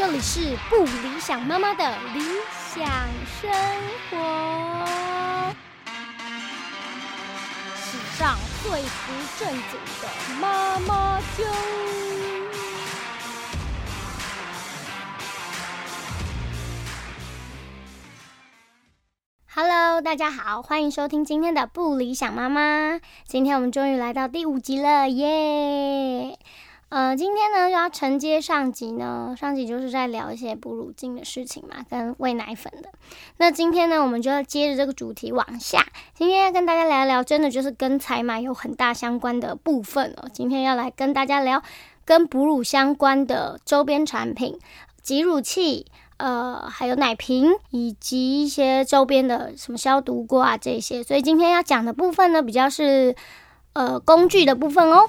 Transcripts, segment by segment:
这里是不理想妈妈的理想生活，史上最不正经的妈妈就。Hello，大家好，欢迎收听今天的不理想妈妈。今天我们终于来到第五集了，耶！呃，今天呢就要承接上集呢，上集就是在聊一些哺乳巾的事情嘛，跟喂奶粉的。那今天呢，我们就要接着这个主题往下，今天要跟大家聊一聊，真的就是跟采买有很大相关的部分哦。今天要来跟大家聊跟哺乳相关的周边产品，挤乳器，呃，还有奶瓶，以及一些周边的什么消毒锅啊这些。所以今天要讲的部分呢，比较是呃工具的部分哦。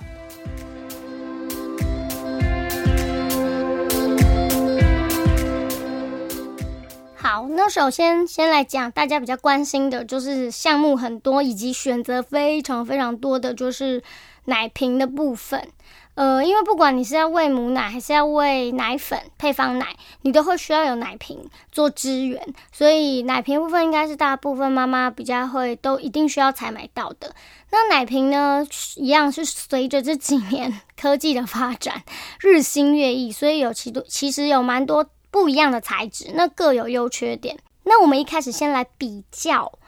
那首先先来讲大家比较关心的，就是项目很多以及选择非常非常多的，就是奶瓶的部分。呃，因为不管你是要喂母奶还是要喂奶粉配方奶，你都会需要有奶瓶做支援，所以奶瓶部分应该是大部分妈妈比较会都一定需要采买到的。那奶瓶呢，一样是随着这几年科技的发展日新月异，所以有其多其实有蛮多。不一样的材质，那各有优缺点。那我们一开始先来比较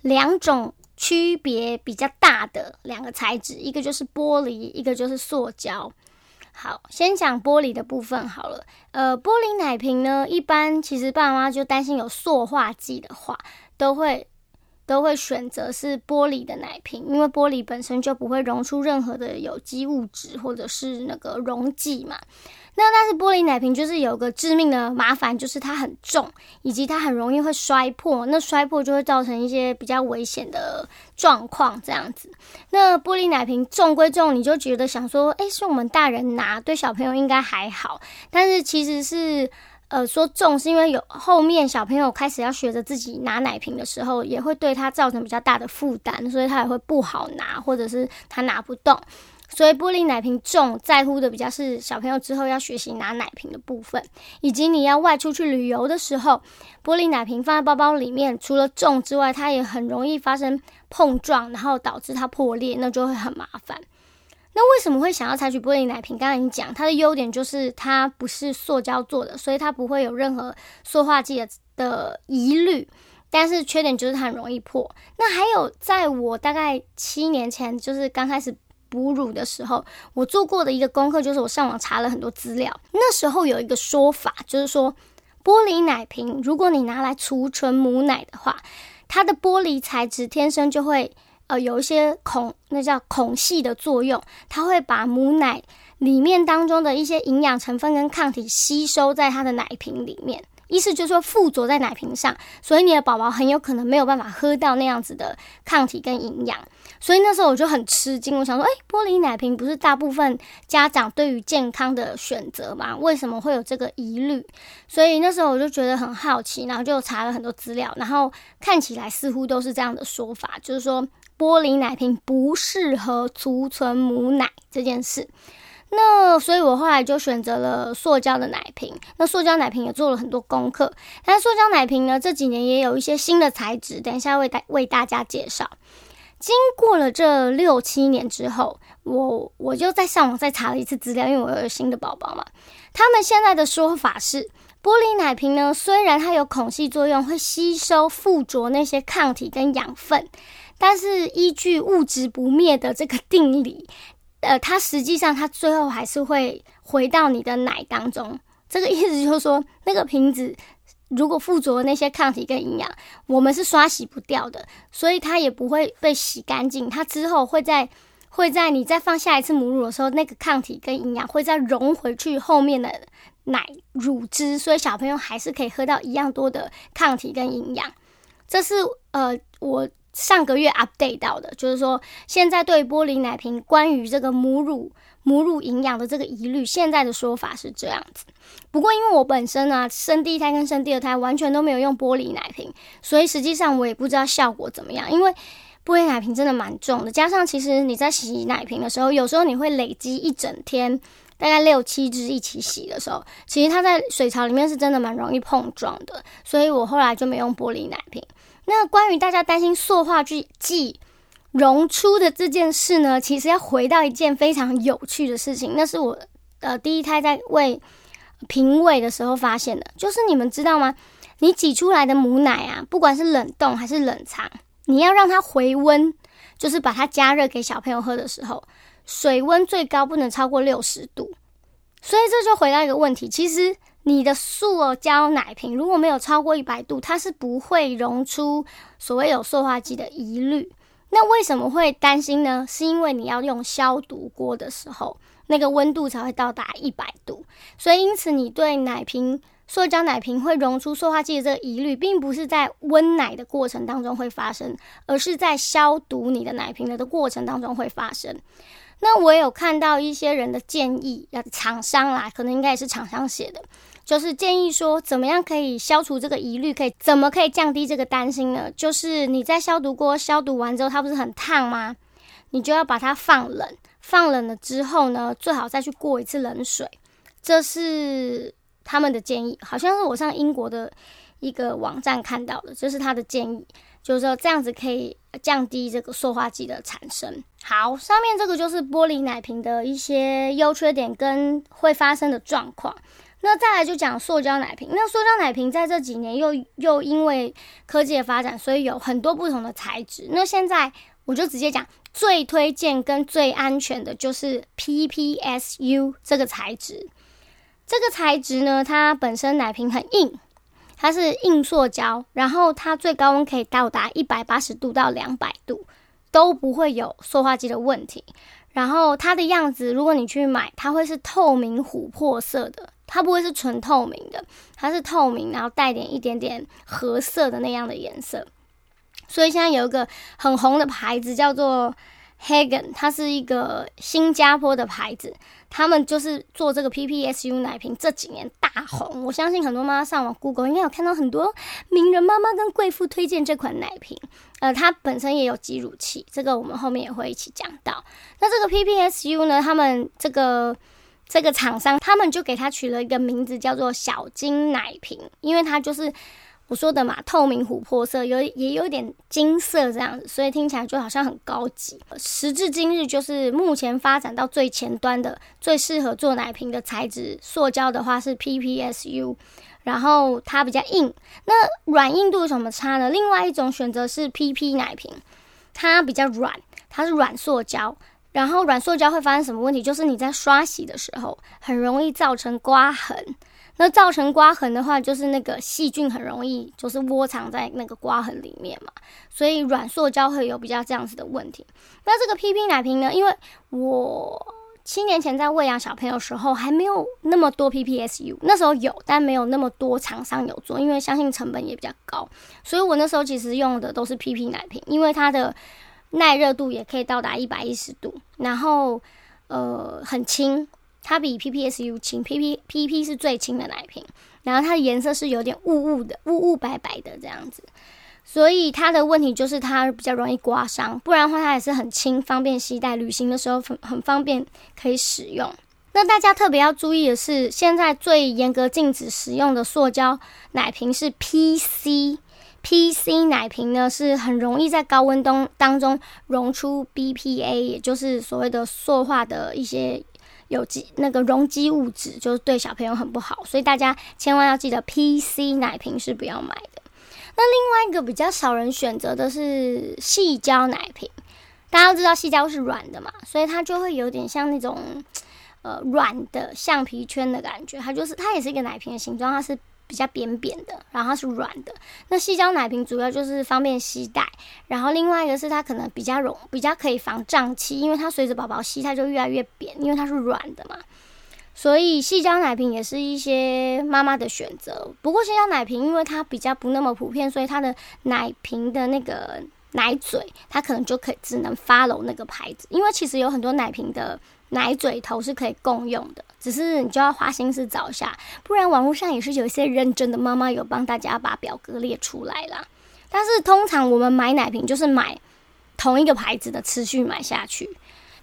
两种区别比较大的两个材质，一个就是玻璃，一个就是塑胶。好，先讲玻璃的部分好了。呃，玻璃奶瓶呢，一般其实爸妈就担心有塑化剂的话，都会都会选择是玻璃的奶瓶，因为玻璃本身就不会溶出任何的有机物质或者是那个溶剂嘛。那但是玻璃奶瓶就是有个致命的麻烦，就是它很重，以及它很容易会摔破。那摔破就会造成一些比较危险的状况，这样子。那玻璃奶瓶重归重，你就觉得想说，诶，是我们大人拿，对小朋友应该还好。但是其实是，呃，说重是因为有后面小朋友开始要学着自己拿奶瓶的时候，也会对他造成比较大的负担，所以他也会不好拿，或者是他拿不动。所以玻璃奶瓶重，在乎的比较是小朋友之后要学习拿奶瓶的部分，以及你要外出去旅游的时候，玻璃奶瓶放在包包里面，除了重之外，它也很容易发生碰撞，然后导致它破裂，那就会很麻烦。那为什么会想要采取玻璃奶瓶？刚才你讲它的优点就是它不是塑胶做的，所以它不会有任何塑化剂的的疑虑，但是缺点就是它很容易破。那还有，在我大概七年前，就是刚开始。哺乳的时候，我做过的一个功课就是我上网查了很多资料。那时候有一个说法，就是说玻璃奶瓶，如果你拿来储存母奶的话，它的玻璃材质天生就会呃有一些孔，那叫孔隙的作用，它会把母奶里面当中的一些营养成分跟抗体吸收在它的奶瓶里面。意思就是说附着在奶瓶上，所以你的宝宝很有可能没有办法喝到那样子的抗体跟营养。所以那时候我就很吃惊，我想说，哎，玻璃奶瓶不是大部分家长对于健康的选择吗？为什么会有这个疑虑？所以那时候我就觉得很好奇，然后就查了很多资料，然后看起来似乎都是这样的说法，就是说玻璃奶瓶不适合储存母奶这件事。那所以，我后来就选择了塑胶的奶瓶。那塑胶奶瓶也做了很多功课，但塑胶奶瓶呢，这几年也有一些新的材质，等一下为大为大家介绍。经过了这六七年之后，我我就在上网再查了一次资料，因为我有新的宝宝嘛。他们现在的说法是，玻璃奶瓶呢，虽然它有孔隙作用，会吸收附着那些抗体跟养分，但是依据物质不灭的这个定理。呃，它实际上它最后还是会回到你的奶当中。这个意思就是说，那个瓶子如果附着那些抗体跟营养，我们是刷洗不掉的，所以它也不会被洗干净。它之后会在会在你再放下一次母乳的时候，那个抗体跟营养会再融回去后面的奶乳汁，所以小朋友还是可以喝到一样多的抗体跟营养。这是呃我。上个月 update 到的，就是说现在对玻璃奶瓶关于这个母乳母乳营养的这个疑虑，现在的说法是这样子。不过因为我本身呢生第一胎跟生第二胎完全都没有用玻璃奶瓶，所以实际上我也不知道效果怎么样。因为玻璃奶瓶真的蛮重的，加上其实你在洗奶瓶的时候，有时候你会累积一整天大概六七只一起洗的时候，其实它在水槽里面是真的蛮容易碰撞的，所以我后来就没用玻璃奶瓶。那关于大家担心塑化剂剂溶出的这件事呢，其实要回到一件非常有趣的事情，那是我呃第一胎在喂评委的时候发现的，就是你们知道吗？你挤出来的母奶啊，不管是冷冻还是冷藏，你要让它回温，就是把它加热给小朋友喝的时候，水温最高不能超过六十度。所以这就回到一个问题，其实你的塑胶奶瓶如果没有超过一百度，它是不会溶出所谓有塑化剂的疑虑。那为什么会担心呢？是因为你要用消毒锅的时候，那个温度才会到达一百度。所以因此你对奶瓶。塑胶奶瓶会溶出塑化剂的这个疑虑，并不是在温奶的过程当中会发生，而是在消毒你的奶瓶的的过程当中会发生。那我有看到一些人的建议，要厂商啦，可能应该也是厂商写的，就是建议说，怎么样可以消除这个疑虑，可以怎么可以降低这个担心呢？就是你在消毒锅消毒完之后，它不是很烫吗？你就要把它放冷，放冷了之后呢，最好再去过一次冷水，这是。他们的建议好像是我上英国的一个网站看到的，这是他的建议，就是说这样子可以降低这个塑化剂的产生。好，上面这个就是玻璃奶瓶的一些优缺点跟会发生的状况。那再来就讲塑胶奶瓶。那塑胶奶瓶在这几年又又因为科技的发展，所以有很多不同的材质。那现在我就直接讲最推荐跟最安全的就是 PPSU 这个材质。这个材质呢，它本身奶瓶很硬，它是硬塑胶，然后它最高温可以到达一百八十度到两百度，都不会有塑化剂的问题。然后它的样子，如果你去买，它会是透明琥珀色的，它不会是纯透明的，它是透明，然后带点一点点褐色的那样的颜色。所以现在有一个很红的牌子叫做 Hagen，它是一个新加坡的牌子。他们就是做这个 PPSU 奶瓶，这几年大红。我相信很多妈妈上网 Google 应该有看到很多名人妈妈跟贵妇推荐这款奶瓶。呃，它本身也有挤乳器，这个我们后面也会一起讲到。那这个 PPSU 呢，他们这个这个厂商，他们就给它取了一个名字，叫做小金奶瓶，因为它就是。我说的嘛，透明琥珀色，有也有点金色这样子，所以听起来就好像很高级。时至今日，就是目前发展到最前端的、最适合做奶瓶的材质，塑胶的话是 PPSU，然后它比较硬。那软硬度有什么差呢？另外一种选择是 PP 奶瓶，它比较软，它是软塑胶。然后软塑胶会发生什么问题？就是你在刷洗的时候，很容易造成刮痕。那造成刮痕的话，就是那个细菌很容易就是窝藏在那个刮痕里面嘛，所以软塑胶会有比较这样子的问题。那这个 PP 奶瓶呢？因为我七年前在喂养小朋友时候还没有那么多 PPSU，那时候有，但没有那么多厂商有做，因为相信成本也比较高，所以我那时候其实用的都是 PP 奶瓶，因为它的耐热度也可以到达一百一十度，然后呃很轻。它比 PPSU 轻，PP PP 是最轻的奶瓶，然后它的颜色是有点雾雾的，雾雾白白的这样子，所以它的问题就是它比较容易刮伤，不然的话它也是很轻，方便携带，旅行的时候很很方便可以使用。那大家特别要注意的是，现在最严格禁止使用的塑胶奶瓶是 PC，PC 奶瓶呢是很容易在高温当当中溶出 BPA，也就是所谓的塑化的一些。有机那个溶剂物质就是对小朋友很不好，所以大家千万要记得 PC 奶瓶是不要买的。那另外一个比较少人选择的是细胶奶瓶，大家都知道细胶是软的嘛，所以它就会有点像那种呃软的橡皮圈的感觉，它就是它也是一个奶瓶的形状，它是。比较扁扁的，然后它是软的。那细胶奶瓶主要就是方便携带，然后另外一个是它可能比较容比较可以防胀气，因为它随着宝宝吸，它就越来越扁，因为它是软的嘛。所以细胶奶瓶也是一些妈妈的选择。不过细胶奶瓶因为它比较不那么普遍，所以它的奶瓶的那个奶嘴，它可能就可以只能 follow 那个牌子，因为其实有很多奶瓶的。奶嘴头是可以共用的，只是你就要花心思找一下，不然网络上也是有一些认真的妈妈有帮大家把表格列出来啦。但是通常我们买奶瓶就是买同一个牌子的，持续买下去。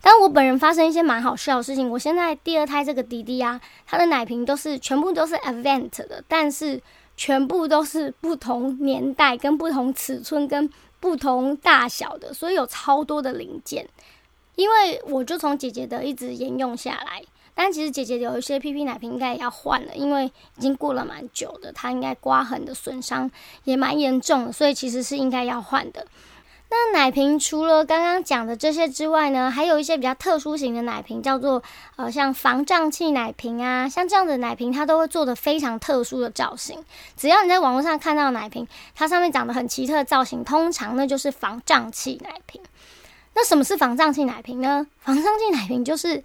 但我本人发生一些蛮好笑的事情。我现在第二胎这个弟弟啊，他的奶瓶都是全部都是 Avent 的，但是全部都是不同年代、跟不同尺寸、跟不同大小的，所以有超多的零件。因为我就从姐姐的一直沿用下来，但其实姐姐有一些 PP 奶瓶应该也要换了，因为已经过了蛮久的，它应该刮痕的损伤也蛮严重的，所以其实是应该要换的。那奶瓶除了刚刚讲的这些之外呢，还有一些比较特殊型的奶瓶，叫做呃像防胀气奶瓶啊，像这样的奶瓶它都会做的非常特殊的造型。只要你在网络上看到奶瓶，它上面长得很奇特的造型，通常那就是防胀气奶瓶。那什么是防胀气奶瓶呢？防胀气奶瓶就是，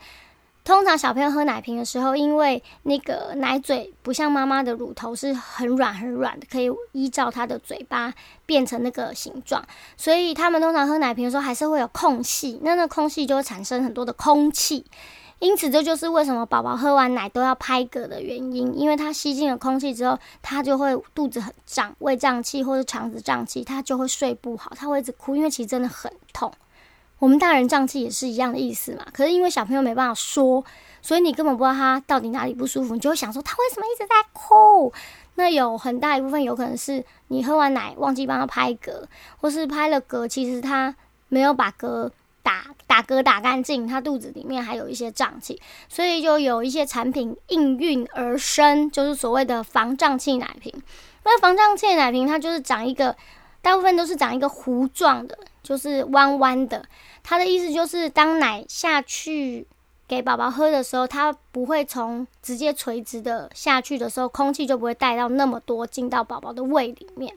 通常小朋友喝奶瓶的时候，因为那个奶嘴不像妈妈的乳头是很软很软的，可以依照他的嘴巴变成那个形状，所以他们通常喝奶瓶的时候还是会有空隙，那那空隙就会产生很多的空气，因此这就是为什么宝宝喝完奶都要拍嗝的原因，因为他吸进了空气之后，他就会肚子很胀，胃胀气或者肠子胀气，他就会睡不好，他会一直哭，因为其实真的很痛。我们大人胀气也是一样的意思嘛，可是因为小朋友没办法说，所以你根本不知道他到底哪里不舒服，你就会想说他为什么一直在哭？那有很大一部分有可能是你喝完奶忘记帮他拍嗝，或是拍了嗝，其实他没有把嗝打打嗝打干净，他肚子里面还有一些胀气，所以就有一些产品应运而生，就是所谓的防胀气奶瓶。那防胀气奶瓶它就是长一个，大部分都是长一个弧状的，就是弯弯的。他的意思就是，当奶下去给宝宝喝的时候，它不会从直接垂直的下去的时候，空气就不会带到那么多进到宝宝的胃里面。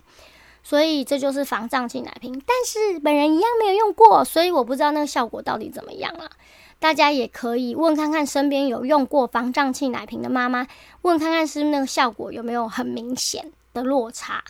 所以这就是防胀气奶瓶。但是本人一样没有用过，所以我不知道那个效果到底怎么样了。大家也可以问看看身边有用过防胀气奶瓶的妈妈，问看看是那个效果有没有很明显的落差。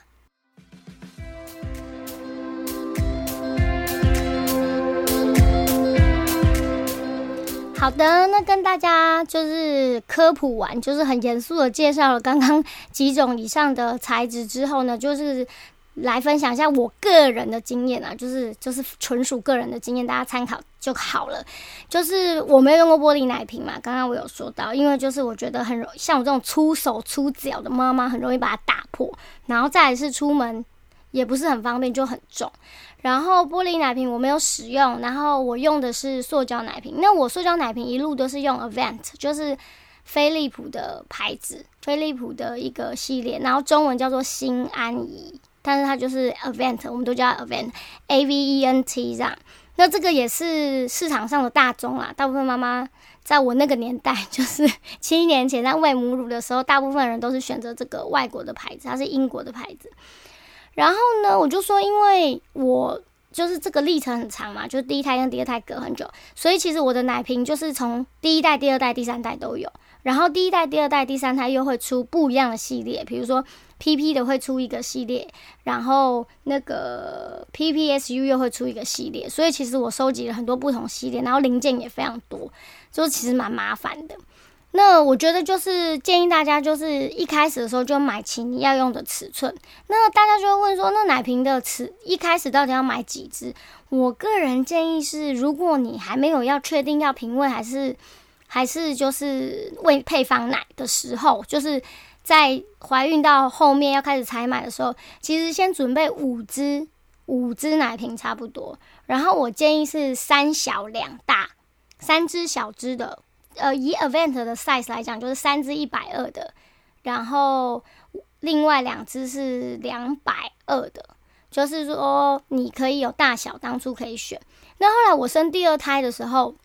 好的，那跟大家就是科普完，就是很严肃的介绍了刚刚几种以上的材质之后呢，就是来分享一下我个人的经验啊，就是就是纯属个人的经验，大家参考就好了。就是我没有用过玻璃奶瓶嘛，刚刚我有说到，因为就是我觉得很容像我这种粗手粗脚的妈妈，很容易把它打破，然后再是出门也不是很方便，就很重。然后玻璃奶瓶我没有使用，然后我用的是塑胶奶瓶。那我塑胶奶瓶一路都是用 Avent，就是飞利浦的牌子，飞利浦的一个系列，然后中文叫做新安怡，但是它就是 Avent，我们都叫 Avent，A V E N T 这样。那这个也是市场上的大宗啦，大部分妈妈在我那个年代，就是七年前在喂母乳的时候，大部分人都是选择这个外国的牌子，它是英国的牌子。然后呢，我就说，因为我就是这个历程很长嘛，就第一胎跟第二胎隔很久，所以其实我的奶瓶就是从第一代、第二代、第三代都有。然后第一代、第二代、第三胎又会出不一样的系列，比如说 PP 的会出一个系列，然后那个 PPSU 又会出一个系列，所以其实我收集了很多不同系列，然后零件也非常多，就其实蛮麻烦的。那我觉得就是建议大家，就是一开始的时候就买齐你要用的尺寸。那大家就会问说，那奶瓶的尺一开始到底要买几只？我个人建议是，如果你还没有要确定要瓶喂还是还是就是喂配方奶的时候，就是在怀孕到后面要开始采买的时候，其实先准备五只五只奶瓶差不多。然后我建议是三小两大，三只小只的。呃，以 event 的 size 来讲，就是三支一百二的，然后另外两支是两百二的，就是说你可以有大小，当初可以选。那后来我生第二胎的时候，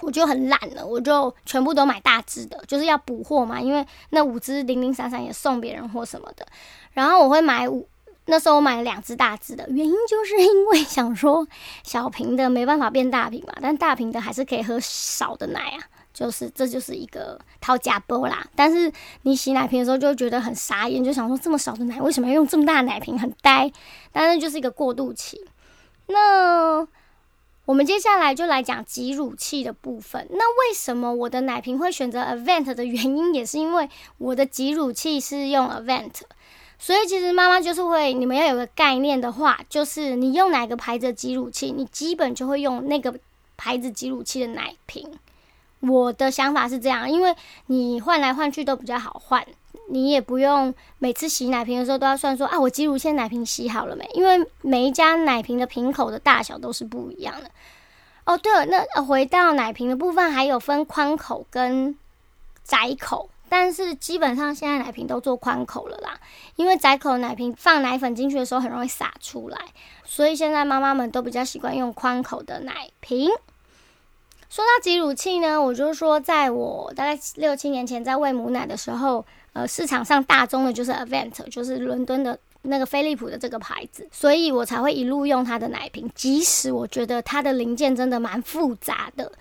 我就很懒了，我就全部都买大支的，就是要补货嘛，因为那五支零零散散也送别人或什么的。然后我会买五，那时候我买了两只大支的，原因就是因为想说小瓶的没办法变大瓶嘛，但大瓶的还是可以喝少的奶啊。就是，这就是一个掏假波啦。但是你洗奶瓶的时候就会觉得很傻眼，就想说这么少的奶为什么要用这么大的奶瓶，很呆。但是就是一个过渡期。那我们接下来就来讲挤乳器的部分。那为什么我的奶瓶会选择 Avent 的原因，也是因为我的挤乳器是用 Avent。所以其实妈妈就是会，你们要有个概念的话，就是你用哪个牌子的挤乳器，你基本就会用那个。牌子挤乳器的奶瓶。我的想法是这样，因为你换来换去都比较好换，你也不用每次洗奶瓶的时候都要算说啊，我挤乳器奶瓶洗好了没？因为每一家奶瓶的瓶口的大小都是不一样的。哦，对了，那回到奶瓶的部分，还有分宽口跟窄口，但是基本上现在奶瓶都做宽口了啦，因为窄口奶瓶放奶粉进去的时候很容易洒出来，所以现在妈妈们都比较习惯用宽口的奶瓶。说到挤乳器呢，我就说，在我大概六七年前在喂母奶的时候，呃，市场上大宗的就是 Avent，就是伦敦的那个飞利浦的这个牌子，所以我才会一路用它的奶瓶，即使我觉得它的零件真的蛮复杂的。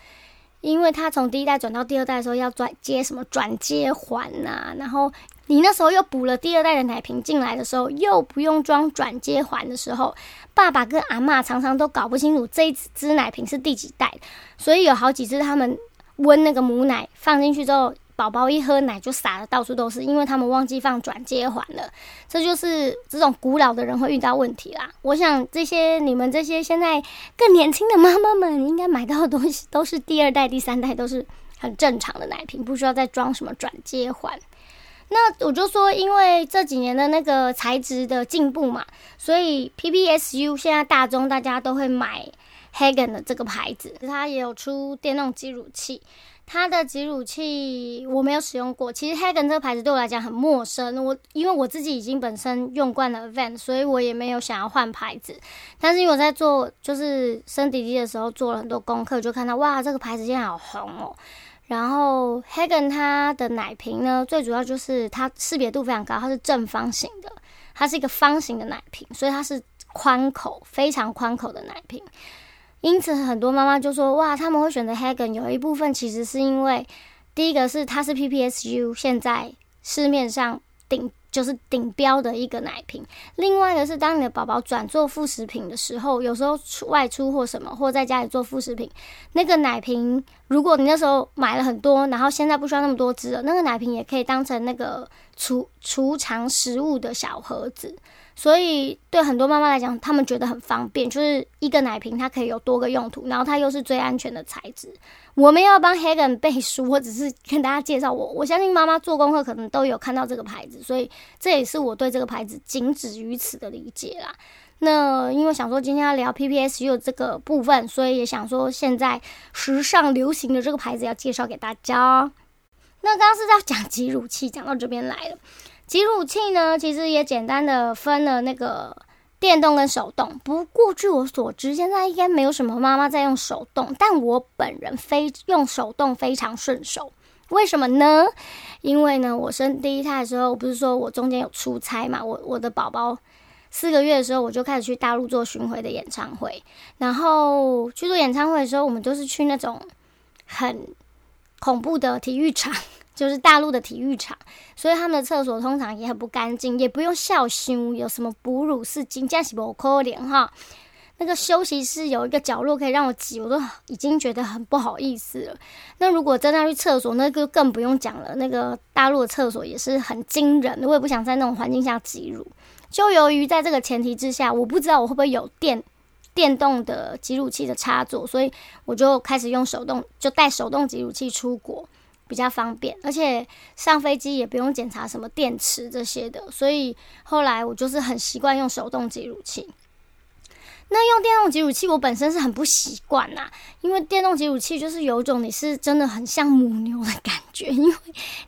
因为它从第一代转到第二代的时候要转接什么转接环呐，然后你那时候又补了第二代的奶瓶进来的时候，又不用装转接环的时候，爸爸跟阿妈常常都搞不清楚这一只奶瓶是第几代，所以有好几次他们温那个母奶放进去之后。宝宝一喝奶就洒的到处都是，因为他们忘记放转接环了。这就是这种古老的人会遇到问题啦。我想这些你们这些现在更年轻的妈妈们，应该买到的东西都是第二代、第三代，都是很正常的奶瓶，不需要再装什么转接环。那我就说，因为这几年的那个材质的进步嘛，所以 PPSU 现在大宗大家都会买 Hagen 的这个牌子，它也有出电动挤乳器。它的挤乳器我没有使用过，其实 Hagen 这个牌子对我来讲很陌生。我因为我自己已经本身用惯了 Van，所以我也没有想要换牌子。但是因为我在做就是生弟弟的时候做了很多功课，就看到哇，这个牌子现在好红哦。然后 Hagen 它的奶瓶呢，最主要就是它识别度非常高，它是正方形的，它是一个方形的奶瓶，所以它是宽口，非常宽口的奶瓶。因此，很多妈妈就说：“哇，他们会选择 Hagen，有一部分其实是因为，第一个是它是 PPSU，现在市面上顶就是顶标的一个奶瓶；另外的是，当你的宝宝转做副食品的时候，有时候出外出或什么，或在家里做副食品，那个奶瓶，如果你那时候买了很多，然后现在不需要那么多只了，那个奶瓶也可以当成那个储储藏食物的小盒子。”所以对很多妈妈来讲，他们觉得很方便，就是一个奶瓶它可以有多个用途，然后它又是最安全的材质。我们要帮 Hagen 背书，我只是跟大家介绍我。我相信妈妈做功课可能都有看到这个牌子，所以这也是我对这个牌子仅止于此的理解啦。那因为想说今天要聊 PPSU 这个部分，所以也想说现在时尚流行的这个牌子要介绍给大家。那刚刚是在讲挤乳器，讲到这边来了。挤乳器呢，其实也简单的分了那个电动跟手动。不过据我所知，现在应该没有什么妈妈在用手动，但我本人非用手动非常顺手。为什么呢？因为呢，我生第一胎的时候，不是说我中间有出差嘛？我我的宝宝四个月的时候，我就开始去大陆做巡回的演唱会。然后去做演唱会的时候，我们都是去那种很恐怖的体育场。就是大陆的体育场，所以他们的厕所通常也很不干净，也不用孝心，有什么哺乳室、金家洗不可怜哈。那个休息室有一个角落可以让我挤，我都已经觉得很不好意思了。那如果真的要去厕所，那个更不用讲了。那个大陆的厕所也是很惊人，我也不想在那种环境下挤乳。就由于在这个前提之下，我不知道我会不会有电电动的挤乳器的插座，所以我就开始用手动，就带手动挤乳器出国。比较方便，而且上飞机也不用检查什么电池这些的，所以后来我就是很习惯用手动挤乳器。那用电动挤乳器，我本身是很不习惯呐，因为电动挤乳器就是有种你是真的很像母牛的感觉，因为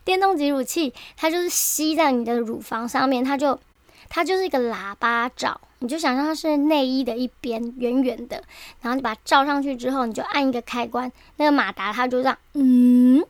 电动挤乳器它就是吸在你的乳房上面，它就它就是一个喇叭罩，你就想象它是内衣的一边圆圆的，然后你把它罩上去之后，你就按一个开关，那个马达它就这样，嗯。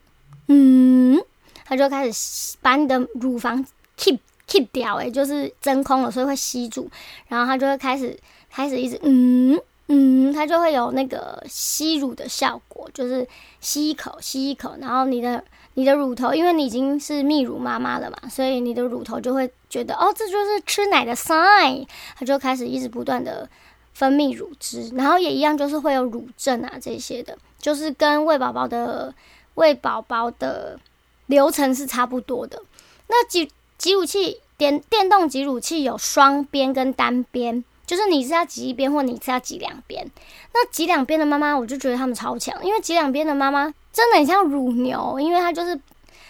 嗯，它就开始把你的乳房 keep keep 掉，诶，就是真空了，所以会吸住，然后它就会开始开始一直嗯嗯，它就会有那个吸乳的效果，就是吸一口吸一口，然后你的你的乳头，因为你已经是泌乳妈妈了嘛，所以你的乳头就会觉得哦，这就是吃奶的 sign，它就开始一直不断的分泌乳汁，然后也一样就是会有乳症啊这些的，就是跟喂宝宝的。喂宝宝的流程是差不多的。那挤挤乳器电电动挤乳器有双边跟单边。就是你是要挤一边，或你是要挤两边。那挤两边的妈妈，我就觉得他们超强，因为挤两边的妈妈真的很像乳牛，因为她就是，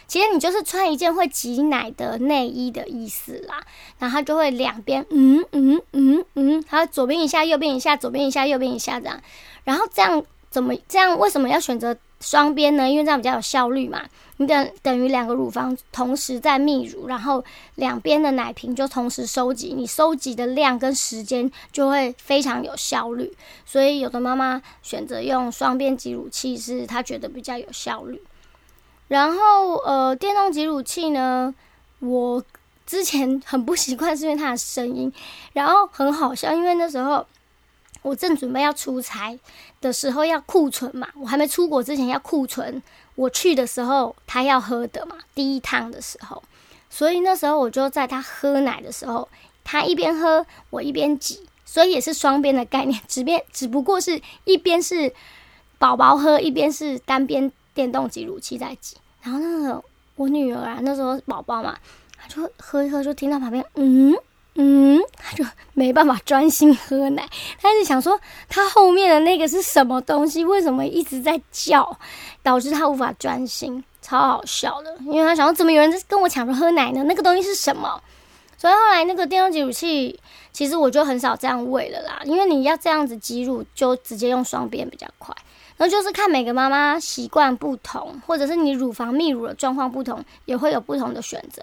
其实你就是穿一件会挤奶的内衣的意思啦，然后她就会两边，嗯嗯嗯嗯，然后左边一下，右边一下，左边一下，右边一下这样，然后这样怎么这样？为什么要选择双边呢？因为这样比较有效率嘛。你等等于两个乳房同时在泌乳，然后两边的奶瓶就同时收集，你收集的量跟时间就会非常有效率。所以有的妈妈选择用双边挤乳器，是她觉得比较有效率。然后呃，电动挤乳器呢，我之前很不习惯，是因为它的声音，然后很好笑，因为那时候。我正准备要出差的时候要库存嘛，我还没出国之前要库存，我去的时候他要喝的嘛，第一趟的时候，所以那时候我就在他喝奶的时候，他一边喝我一边挤，所以也是双边的概念，只边只不过是一边是宝宝喝，一边是单边电动挤乳器在挤，然后那个我女儿啊，那时候宝宝嘛，她就喝一喝就听到旁边嗯。嗯，他就没办法专心喝奶，他是想说他后面的那个是什么东西，为什么一直在叫，导致他无法专心，超好笑的。因为他想说怎么有人在跟我抢着喝奶呢？那个东西是什么？所以后来那个电动挤乳器，其实我就很少这样喂了啦，因为你要这样子挤乳，就直接用双边比较快。那就是看每个妈妈习惯不同，或者是你乳房泌乳的状况不同，也会有不同的选择。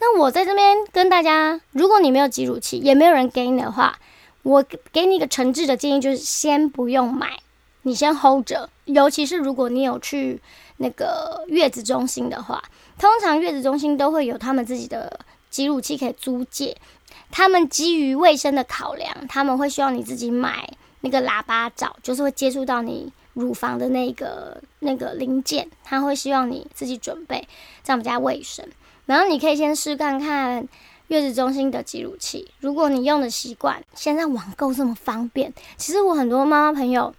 那我在这边跟大家，如果你没有挤乳器，也没有人给你的话，我给你一个诚挚的建议，就是先不用买，你先 hold 着。尤其是如果你有去那个月子中心的话，通常月子中心都会有他们自己的挤乳器可以租借。他们基于卫生的考量，他们会希望你自己买那个喇叭罩，就是会接触到你乳房的那个那个零件，他会希望你自己准备，这样比较卫生。然后你可以先试看看月子中心的挤乳器，如果你用的习惯，现在网购这么方便，其实我很多妈妈朋友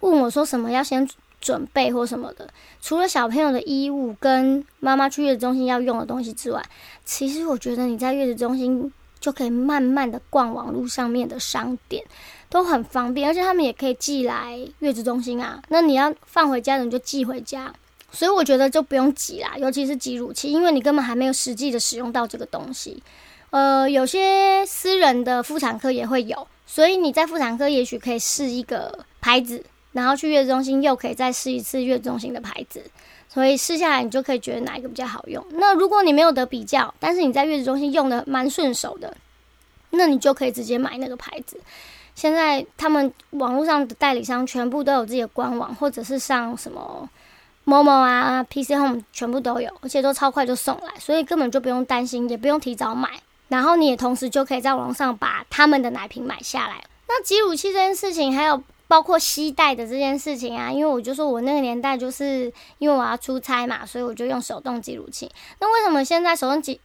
问我说什么要先准备或什么的，除了小朋友的衣物跟妈妈去月子中心要用的东西之外，其实我觉得你在月子中心就可以慢慢的逛网络上面的商店，都很方便，而且他们也可以寄来月子中心啊，那你要放回家的你就寄回家。所以我觉得就不用挤啦，尤其是挤乳器，因为你根本还没有实际的使用到这个东西。呃，有些私人的妇产科也会有，所以你在妇产科也许可以试一个牌子，然后去月子中心又可以再试一次月子中心的牌子，所以试下来你就可以觉得哪一个比较好用。那如果你没有得比较，但是你在月子中心用的蛮顺手的，那你就可以直接买那个牌子。现在他们网络上的代理商全部都有自己的官网，或者是上什么。某某啊，PC Home 全部都有，而且都超快就送来，所以根本就不用担心，也不用提早买。然后你也同时就可以在网上把他们的奶瓶买下来。那挤乳器这件事情，还有包括吸带的这件事情啊，因为我就说我那个年代就是因为我要出差嘛，所以我就用手动挤乳器。那为什么现在手动挤？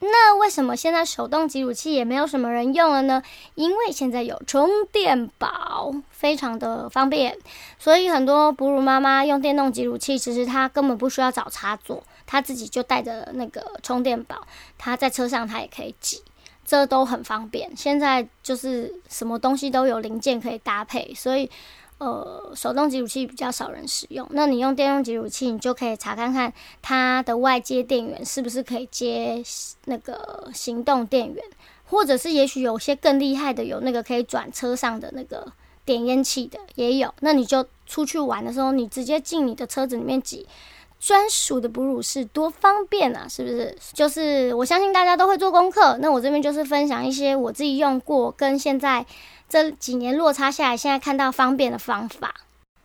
那为什么现在手动挤乳器也没有什么人用了呢？因为现在有充电宝，非常的方便，所以很多哺乳妈妈用电动挤乳器，其实她根本不需要找插座，她自己就带着那个充电宝，她在车上她也可以挤，这都很方便。现在就是什么东西都有零件可以搭配，所以。呃，手动挤乳器比较少人使用，那你用电动挤乳器，你就可以查看看它的外接电源是不是可以接那个行动电源，或者是也许有些更厉害的，有那个可以转车上的那个点烟器的也有。那你就出去玩的时候，你直接进你的车子里面挤，专属的哺乳室多方便啊，是不是？就是我相信大家都会做功课，那我这边就是分享一些我自己用过跟现在。这几年落差下来，现在看到方便的方法。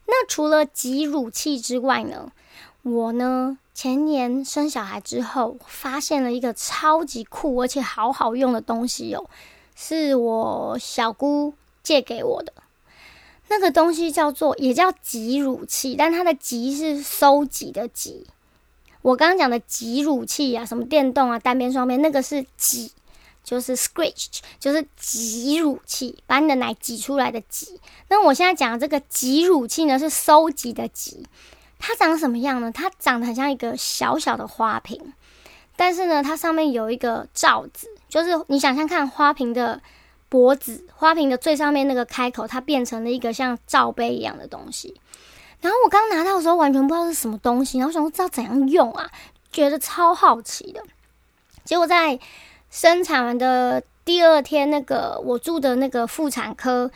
那除了挤乳器之外呢？我呢前年生小孩之后，发现了一个超级酷而且好好用的东西哦，是我小姑借给我的。那个东西叫做也叫挤乳器，但它的挤是收集的挤。我刚刚讲的挤乳器啊，什么电动啊、单边、双边，那个是挤。就是 scratch，就是挤乳器，把你的奶挤出来的挤。那我现在讲的这个挤乳器呢，是收集的挤。它长什么样呢？它长得很像一个小小的花瓶，但是呢，它上面有一个罩子，就是你想象看花瓶的脖子花瓶的最上面那个开口，它变成了一个像罩杯一样的东西。然后我刚拿到的时候，完全不知道是什么东西，然后想说知道怎样用啊，觉得超好奇的。结果在生产完的第二天，那个我住的那个妇产科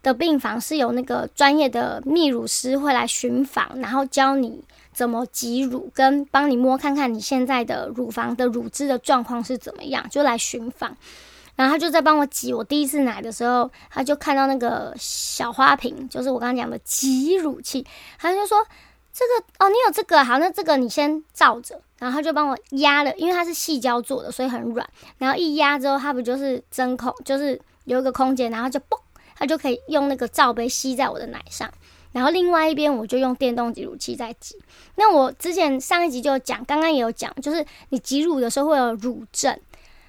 的病房是有那个专业的泌乳师会来巡访，然后教你怎么挤乳，跟帮你摸看看你现在的乳房的乳汁的状况是怎么样，就来巡访。然后他就在帮我挤我第一次奶的时候，他就看到那个小花瓶，就是我刚刚讲的挤乳器，他就说：“这个哦，你有这个好，那这个你先罩着。”然后他就帮我压了，因为它是细胶做的，所以很软。然后一压之后，它不就是真空，就是有一个空间，然后就嘣，它就可以用那个罩杯吸在我的奶上。然后另外一边我就用电动挤乳器在挤。那我之前上一集就有讲，刚刚也有讲，就是你挤乳的时候会有乳症，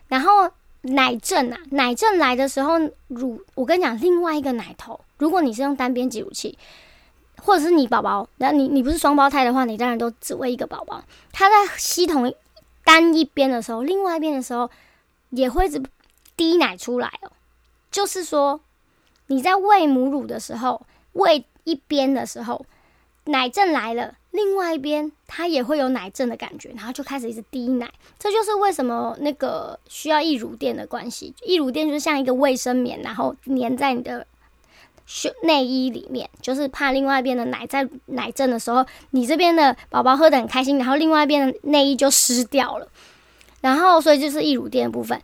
然后。奶症啊，奶症来的时候，乳我跟你讲，另外一个奶头，如果你是用单边挤乳器，或者是你宝宝，然后你你不是双胞胎的话，你当然都只喂一个宝宝。他在吸同单一边的时候，另外一边的时候也会直滴奶出来哦。就是说你在喂母乳的时候，喂一边的时候，奶症来了。另外一边，它也会有奶症的感觉，然后就开始一直滴奶。这就是为什么那个需要溢乳垫的关系。溢乳垫就像一个卫生棉，然后粘在你的袖内衣里面，就是怕另外一边的奶在奶症的时候，你这边的宝宝喝得很开心，然后另外一边的内衣就湿掉了。然后，所以就是溢乳垫的部分。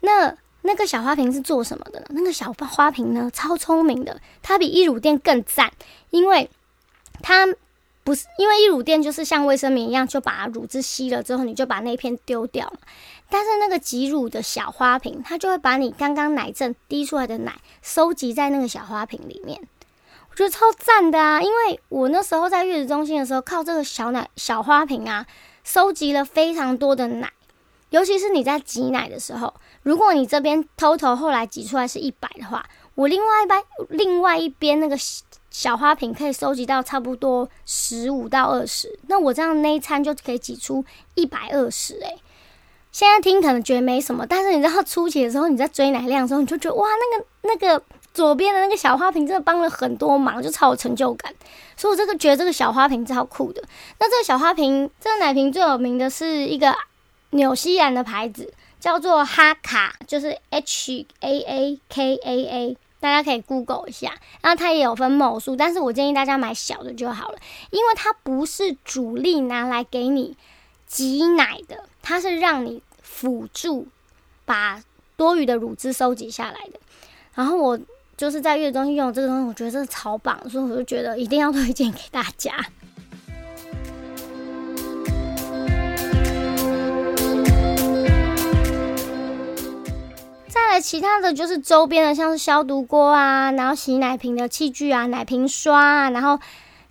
那那个小花瓶是做什么的呢？那个小花瓶呢，超聪明的，它比溢乳垫更赞，因为它。不是因为溢乳垫就是像卫生棉一样，就把乳汁吸了之后，你就把那片丢掉嘛。但是那个挤乳的小花瓶，它就会把你刚刚奶阵滴出来的奶收集在那个小花瓶里面。我觉得超赞的啊！因为我那时候在月子中心的时候，靠这个小奶小花瓶啊，收集了非常多的奶。尤其是你在挤奶的时候，如果你这边偷偷后来挤出来是一百的话，我另外一边另外一边那个。小花瓶可以收集到差不多十五到二十，那我这样那一餐就可以挤出一百二十诶，现在听可能觉得没什么，但是你知道初期的时候，你在追奶量的时候，你就觉得哇，那个那个左边的那个小花瓶真的帮了很多忙，就超有成就感。所以我这个觉得这个小花瓶超酷的。那这个小花瓶，这个奶瓶最有名的是一个纽西兰的牌子，叫做哈卡，就是 H A A K A A。大家可以 Google 一下，然后它也有分某数，但是我建议大家买小的就好了，因为它不是主力拿来给你挤奶的，它是让你辅助把多余的乳汁收集下来的。然后我就是在月子中心用这个东西，我觉得这超棒，所以我就觉得一定要推荐给大家。再来，其他的就是周边的，像是消毒锅啊，然后洗奶瓶的器具啊，奶瓶刷啊，然后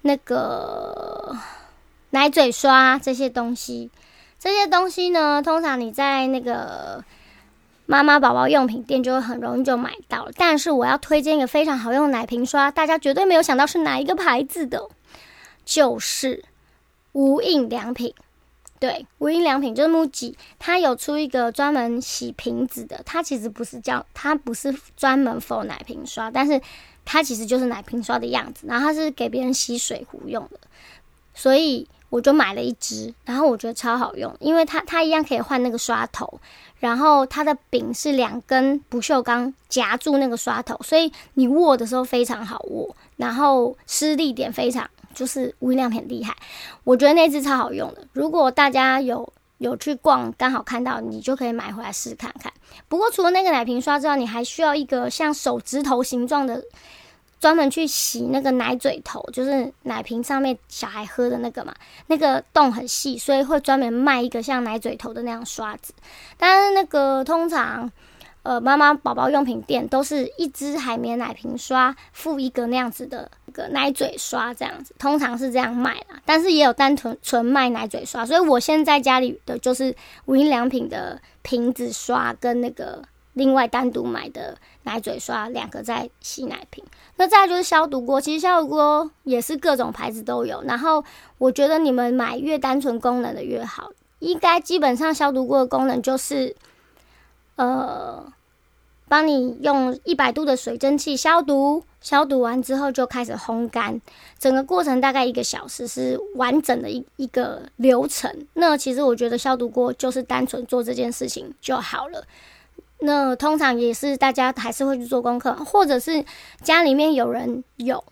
那个奶嘴刷这些东西。这些东西呢，通常你在那个妈妈宝宝用品店就会很容易就买到了。但是我要推荐一个非常好用的奶瓶刷，大家绝对没有想到是哪一个牌子的，就是无印良品。对，无印良品就是木吉，它有出一个专门洗瓶子的。它其实不是叫，它不是专门 for 奶瓶刷，但是它其实就是奶瓶刷的样子。然后它是给别人洗水壶用的，所以我就买了一支，然后我觉得超好用，因为它它一样可以换那个刷头，然后它的柄是两根不锈钢夹住那个刷头，所以你握的时候非常好握，然后施力点非常。就是无印良品厉害，我觉得那支超好用的。如果大家有有去逛，刚好看到，你就可以买回来试看看。不过除了那个奶瓶刷之外，你还需要一个像手指头形状的，专门去洗那个奶嘴头，就是奶瓶上面小孩喝的那个嘛。那个洞很细，所以会专门卖一个像奶嘴头的那样刷子。但是那个通常。呃，妈妈宝宝用品店都是一支海绵奶瓶刷附一个那样子的个奶嘴刷，这样子通常是这样卖啦。但是也有单纯纯卖奶嘴刷，所以我现在家里的就是无印良品的瓶子刷跟那个另外单独买的奶嘴刷两个在洗奶瓶。那再就是消毒锅，其实消毒锅也是各种牌子都有。然后我觉得你们买越单纯功能的越好，应该基本上消毒锅的功能就是。呃，帮你用一百度的水蒸气消毒，消毒完之后就开始烘干，整个过程大概一个小时，是完整的一一个流程。那其实我觉得消毒锅就是单纯做这件事情就好了。那通常也是大家还是会去做功课，或者是家里面有人有，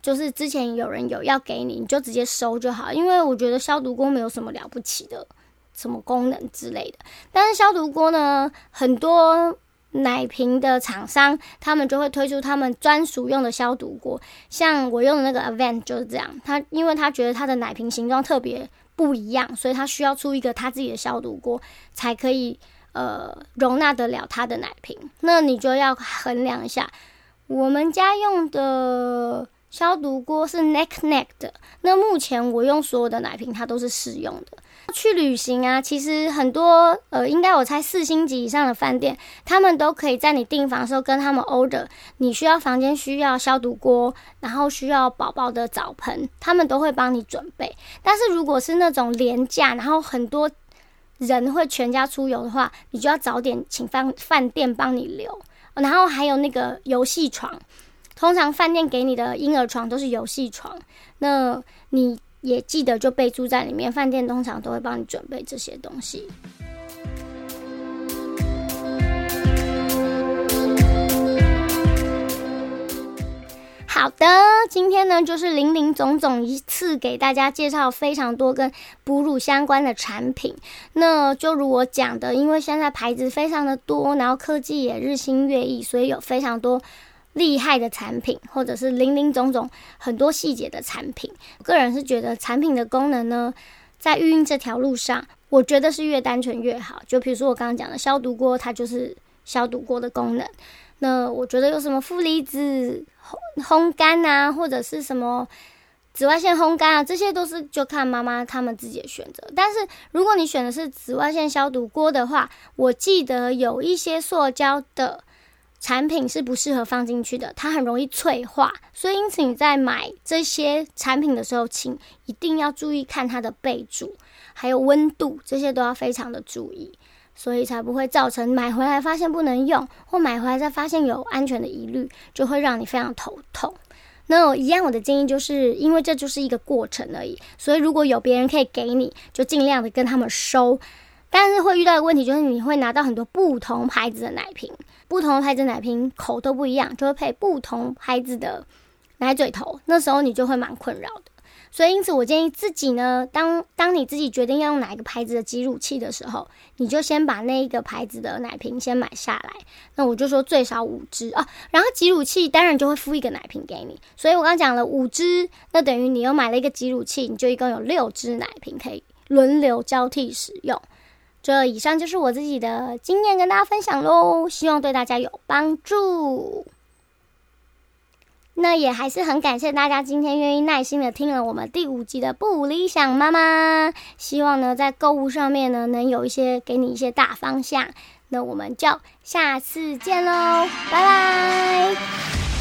就是之前有人有要给你，你就直接收就好。因为我觉得消毒锅没有什么了不起的什么功能之类的。但是消毒锅呢，很多奶瓶的厂商他们就会推出他们专属用的消毒锅，像我用的那个 Avent 就是这样。他因为他觉得他的奶瓶形状特别不一样，所以他需要出一个他自己的消毒锅才可以。呃，容纳得了它的奶瓶，那你就要衡量一下。我们家用的消毒锅是 Neck Neck 的，那目前我用所有的奶瓶，它都是适用的。去旅行啊，其实很多呃，应该我猜四星级以上的饭店，他们都可以在你订房的时候跟他们 order，你需要房间需要消毒锅，然后需要宝宝的澡盆，他们都会帮你准备。但是如果是那种廉价，然后很多。人会全家出游的话，你就要早点请饭饭店帮你留，然后还有那个游戏床，通常饭店给你的婴儿床都是游戏床，那你也记得就备注在里面，饭店通常都会帮你准备这些东西。好的，今天呢就是林林总总一次给大家介绍非常多跟哺乳相关的产品。那就如我讲的，因为现在牌子非常的多，然后科技也日新月异，所以有非常多厉害的产品，或者是林林总总很多细节的产品。个人是觉得产品的功能呢，在育婴这条路上，我觉得是越单纯越好。就比如说我刚刚讲的消毒锅，它就是消毒锅的功能。那我觉得有什么负离子烘烘干啊，或者是什么紫外线烘干啊，这些都是就看妈妈他们自己的选择。但是如果你选的是紫外线消毒锅的话，我记得有一些塑胶的产品是不适合放进去的，它很容易脆化。所以因此你在买这些产品的时候，请一定要注意看它的备注，还有温度，这些都要非常的注意。所以才不会造成买回来发现不能用，或买回来再发现有安全的疑虑，就会让你非常头痛。那一样，我的建议就是，因为这就是一个过程而已，所以如果有别人可以给你，就尽量的跟他们收。但是会遇到的问题就是，你会拿到很多不同牌子的奶瓶，不同牌子奶瓶口都不一样，就会配不同牌子的奶嘴头，那时候你就会蛮困扰的。所以，因此我建议自己呢，当当你自己决定要用哪一个牌子的挤乳器的时候，你就先把那一个牌子的奶瓶先买下来。那我就说最少五支啊，然后挤乳器当然就会附一个奶瓶给你。所以我刚讲了五支，那等于你又买了一个挤乳器，你就一共有六支奶瓶可以轮流交替使用。这以上就是我自己的经验跟大家分享喽，希望对大家有帮助。那也还是很感谢大家今天愿意耐心的听了我们第五集的不理想妈妈，希望呢在购物上面呢能有一些给你一些大方向。那我们就下次见喽，拜拜。